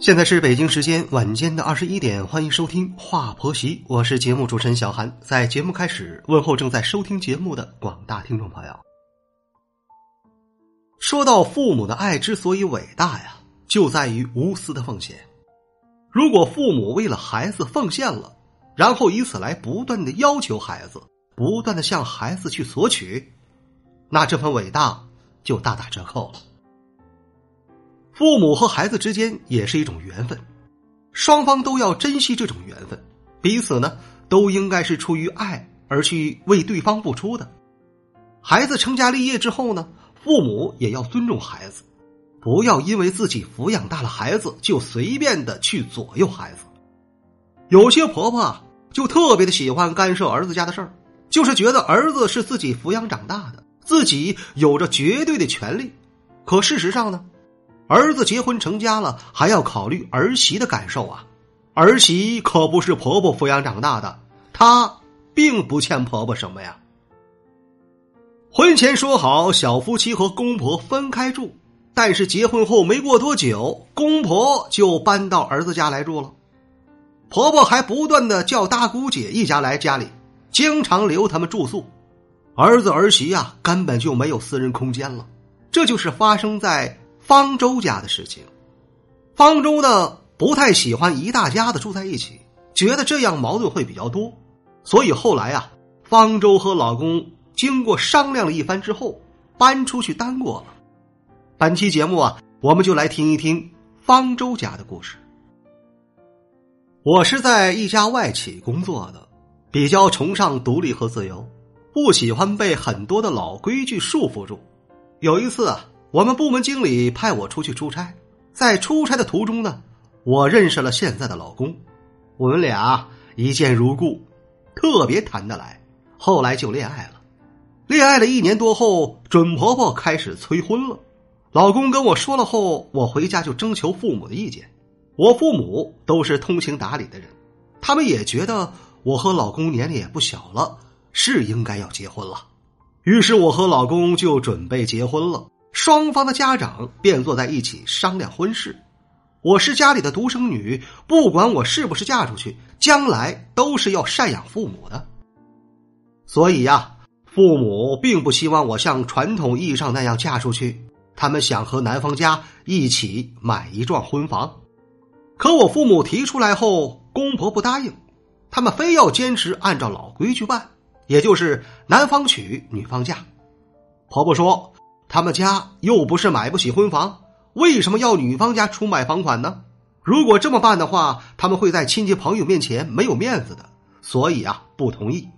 现在是北京时间晚间的二十一点，欢迎收听《话婆媳》，我是节目主持人小韩。在节目开始，问候正在收听节目的广大听众朋友。说到父母的爱之所以伟大呀，就在于无私的奉献。如果父母为了孩子奉献了，然后以此来不断的要求孩子，不断的向孩子去索取，那这份伟大就大打折扣了。父母和孩子之间也是一种缘分，双方都要珍惜这种缘分，彼此呢都应该是出于爱而去为对方付出的。孩子成家立业之后呢，父母也要尊重孩子，不要因为自己抚养大了孩子就随便的去左右孩子。有些婆婆，就特别的喜欢干涉儿子家的事儿，就是觉得儿子是自己抚养长大的，自己有着绝对的权利。可事实上呢？儿子结婚成家了，还要考虑儿媳的感受啊！儿媳可不是婆婆抚养长大的，她并不欠婆婆什么呀。婚前说好小夫妻和公婆分开住，但是结婚后没过多久，公婆就搬到儿子家来住了，婆婆还不断的叫大姑姐一家来家里，经常留他们住宿，儿子儿媳呀根本就没有私人空间了。这就是发生在。方舟家的事情，方舟呢不太喜欢一大家子住在一起，觉得这样矛盾会比较多，所以后来啊，方舟和老公经过商量了一番之后，搬出去单过了。本期节目啊，我们就来听一听方舟家的故事。我是在一家外企工作的，比较崇尚独立和自由，不喜欢被很多的老规矩束缚住。有一次啊。我们部门经理派我出去出差，在出差的途中呢，我认识了现在的老公，我们俩一见如故，特别谈得来，后来就恋爱了。恋爱了一年多后，准婆婆开始催婚了。老公跟我说了后，我回家就征求父母的意见。我父母都是通情达理的人，他们也觉得我和老公年龄也不小了，是应该要结婚了。于是我和老公就准备结婚了。双方的家长便坐在一起商量婚事。我是家里的独生女，不管我是不是嫁出去，将来都是要赡养父母的。所以呀，父母并不希望我像传统意义上那样嫁出去，他们想和男方家一起买一幢婚房。可我父母提出来后，公婆不答应，他们非要坚持按照老规矩办，也就是男方娶，女方嫁。婆婆说。他们家又不是买不起婚房，为什么要女方家出买房款呢？如果这么办的话，他们会在亲戚朋友面前没有面子的，所以啊，不同意。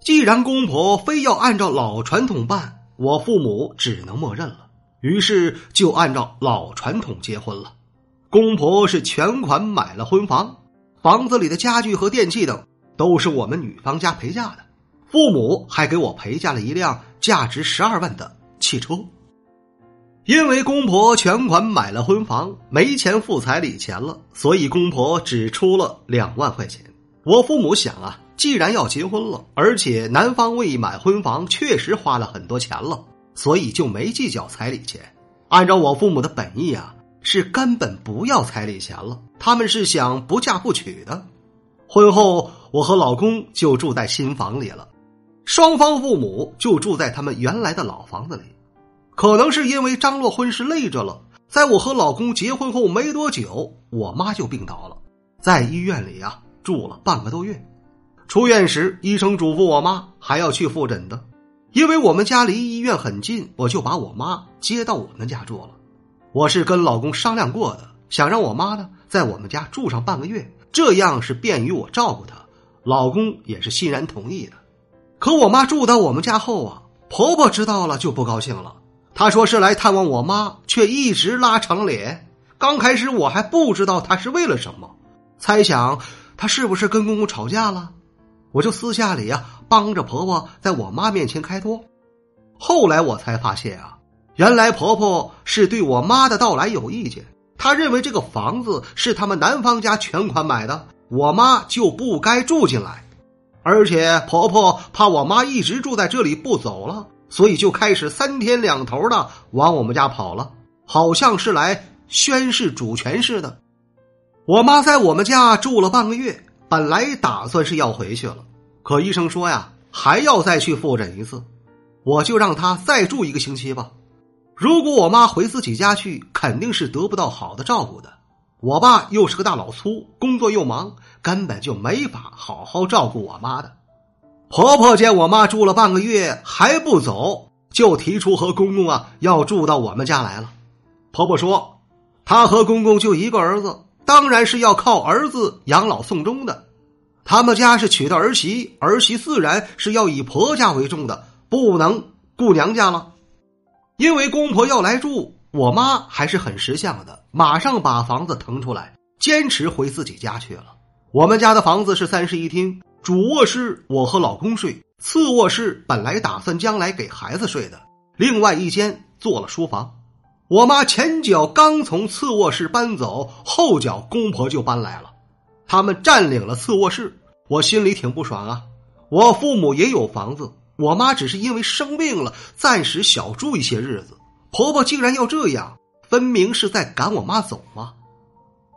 既然公婆非要按照老传统办，我父母只能默认了，于是就按照老传统结婚了。公婆是全款买了婚房，房子里的家具和电器等都是我们女方家陪嫁的，父母还给我陪嫁了一辆价值十二万的。汽车，因为公婆全款买了婚房，没钱付彩礼钱了，所以公婆只出了两万块钱。我父母想啊，既然要结婚了，而且男方为买婚房确实花了很多钱了，所以就没计较彩礼钱。按照我父母的本意啊，是根本不要彩礼钱了，他们是想不嫁不娶的。婚后，我和老公就住在新房里了，双方父母就住在他们原来的老房子里。可能是因为张罗婚事累着了，在我和老公结婚后没多久，我妈就病倒了，在医院里啊住了半个多月。出院时，医生嘱咐我妈还要去复诊的，因为我们家离医院很近，我就把我妈接到我们家住了。我是跟老公商量过的，想让我妈呢在我们家住上半个月，这样是便于我照顾她。老公也是欣然同意的。可我妈住到我们家后啊，婆婆知道了就不高兴了。他说是来探望我妈，却一直拉长脸。刚开始我还不知道他是为了什么，猜想他是不是跟公公吵架了。我就私下里呀帮着婆婆在我妈面前开脱，后来我才发现啊，原来婆婆是对我妈的到来有意见，她认为这个房子是他们男方家全款买的，我妈就不该住进来，而且婆婆怕我妈一直住在这里不走了，所以就开始三天两头的往我们家跑了，好像是来宣誓主权似的。我妈在我们家住了半个月，本来打算是要回去了，可医生说呀，还要再去复诊一次，我就让她再住一个星期吧。如果我妈回自己家去，肯定是得不到好的照顾的。我爸又是个大老粗，工作又忙，根本就没法好好照顾我妈的。婆婆见我妈住了半个月还不走，就提出和公公啊要住到我们家来了。婆婆说，她和公公就一个儿子。当然是要靠儿子养老送终的，他们家是娶的儿媳，儿媳自然是要以婆家为重的，不能顾娘家了。因为公婆要来住，我妈还是很识相的，马上把房子腾出来，坚持回自己家去了。我们家的房子是三室一厅，主卧室我和老公睡，次卧室本来打算将来给孩子睡的，另外一间做了书房。我妈前脚刚从次卧室搬走，后脚公婆就搬来了，他们占领了次卧室，我心里挺不爽啊。我父母也有房子，我妈只是因为生病了，暂时小住一些日子。婆婆竟然要这样，分明是在赶我妈走嘛。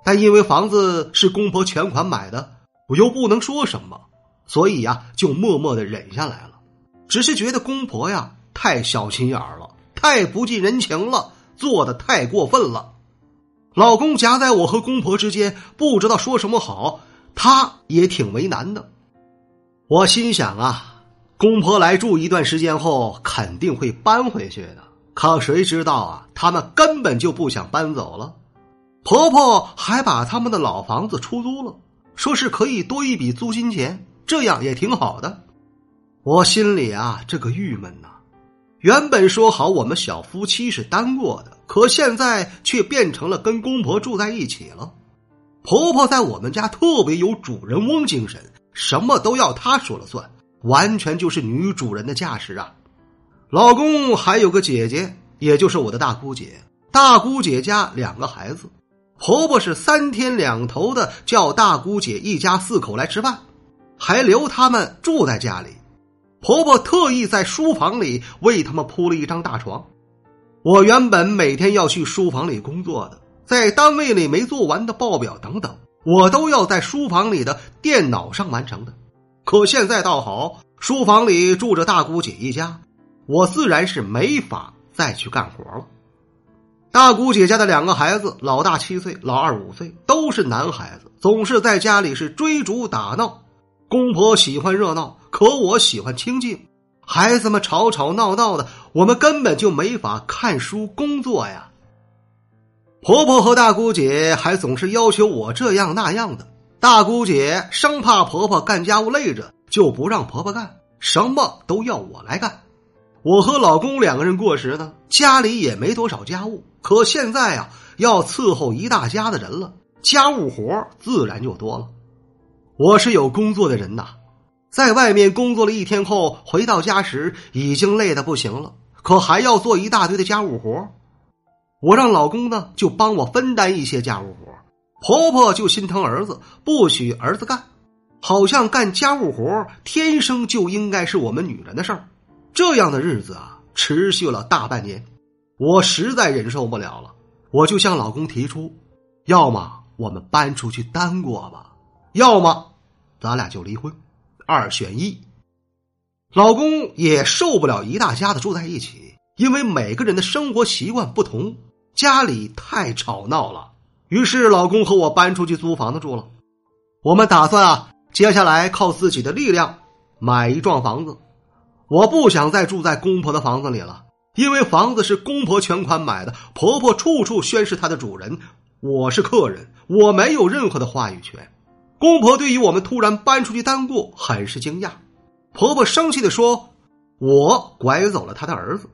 但因为房子是公婆全款买的，我又不能说什么，所以呀，就默默的忍下来了。只是觉得公婆呀太小心眼了，太不近人情了。做的太过分了，老公夹在我和公婆之间，不知道说什么好，他也挺为难的。我心想啊，公婆来住一段时间后，肯定会搬回去的。可谁知道啊，他们根本就不想搬走了。婆婆还把他们的老房子出租了，说是可以多一笔租金钱，这样也挺好的。我心里啊，这个郁闷呐。原本说好我们小夫妻是单过的，可现在却变成了跟公婆住在一起了。婆婆在我们家特别有主人翁精神，什么都要她说了算，完全就是女主人的架势啊。老公还有个姐姐，也就是我的大姑姐。大姑姐家两个孩子，婆婆是三天两头的叫大姑姐一家四口来吃饭，还留他们住在家里。婆婆特意在书房里为他们铺了一张大床。我原本每天要去书房里工作的，在单位里没做完的报表等等，我都要在书房里的电脑上完成的。可现在倒好，书房里住着大姑姐一家，我自然是没法再去干活了。大姑姐家的两个孩子，老大七岁，老二五岁，都是男孩子，总是在家里是追逐打闹。公婆喜欢热闹，可我喜欢清静。孩子们吵吵闹闹的，我们根本就没法看书工作呀。婆婆和大姑姐还总是要求我这样那样的。大姑姐生怕婆婆干家务累着，就不让婆婆干，什么都要我来干。我和老公两个人过时呢，家里也没多少家务。可现在啊，要伺候一大家的人了，家务活自然就多了。我是有工作的人呐，在外面工作了一天后，回到家时已经累得不行了，可还要做一大堆的家务活。我让老公呢就帮我分担一些家务活，婆婆就心疼儿子，不许儿子干，好像干家务活天生就应该是我们女人的事儿。这样的日子啊，持续了大半年，我实在忍受不了了，我就向老公提出，要么我们搬出去单过吧。要么，咱俩就离婚，二选一。老公也受不了一大家子住在一起，因为每个人的生活习惯不同，家里太吵闹了。于是，老公和我搬出去租房子住了。我们打算啊，接下来靠自己的力量买一幢房子。我不想再住在公婆的房子里了，因为房子是公婆全款买的，婆婆处处宣示她的主人，我是客人，我没有任何的话语权。公婆对于我们突然搬出去单过很是惊讶，婆婆生气的说：“我拐走了他的儿子，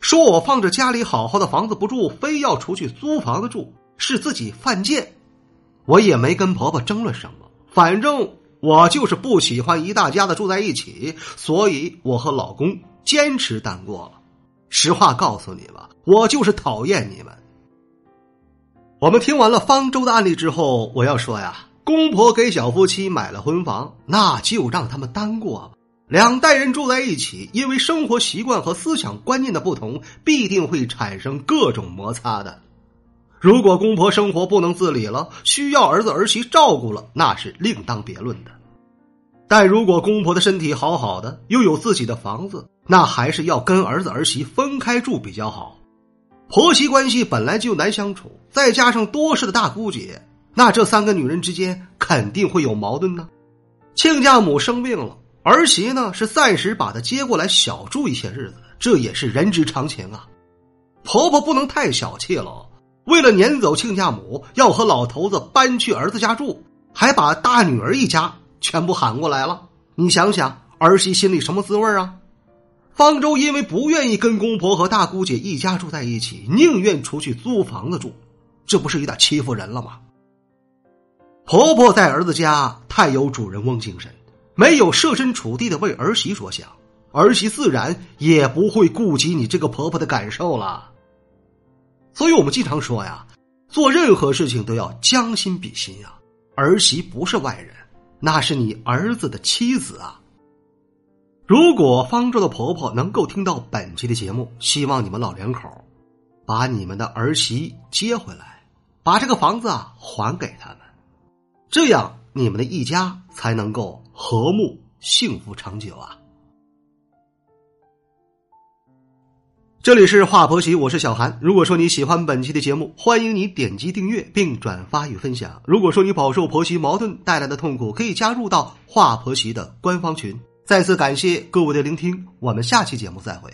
说我放着家里好好的房子不住，非要出去租房子住，是自己犯贱。”我也没跟婆婆争论什么，反正我就是不喜欢一大家子住在一起，所以我和老公坚持单过了。实话告诉你吧，我就是讨厌你们。我们听完了方舟的案例之后，我要说呀，公婆给小夫妻买了婚房，那就让他们单过吧。两代人住在一起，因为生活习惯和思想观念的不同，必定会产生各种摩擦的。如果公婆生活不能自理了，需要儿子儿媳照顾了，那是另当别论的。但如果公婆的身体好好的，又有自己的房子，那还是要跟儿子儿媳分开住比较好。婆媳关系本来就难相处，再加上多事的大姑姐，那这三个女人之间肯定会有矛盾呢。亲家母生病了。儿媳呢是暂时把她接过来小住一些日子，这也是人之常情啊。婆婆不能太小气了，为了撵走亲家母，要和老头子搬去儿子家住，还把大女儿一家全部喊过来了。你想想，儿媳心里什么滋味啊？方舟因为不愿意跟公婆和大姑姐一家住在一起，宁愿出去租房子住，这不是有点欺负人了吗？婆婆在儿子家太有主人翁精神。没有设身处地的为儿媳着想，儿媳自然也不会顾及你这个婆婆的感受了。所以我们经常说呀，做任何事情都要将心比心呀。儿媳不是外人，那是你儿子的妻子啊。如果方舟的婆婆能够听到本期的节目，希望你们老两口把你们的儿媳接回来，把这个房子啊还给他们，这样你们的一家才能够。和睦幸福长久啊！这里是华婆媳，我是小韩。如果说你喜欢本期的节目，欢迎你点击订阅并转发与分享。如果说你饱受婆媳矛盾带来的痛苦，可以加入到华婆媳的官方群。再次感谢各位的聆听，我们下期节目再会。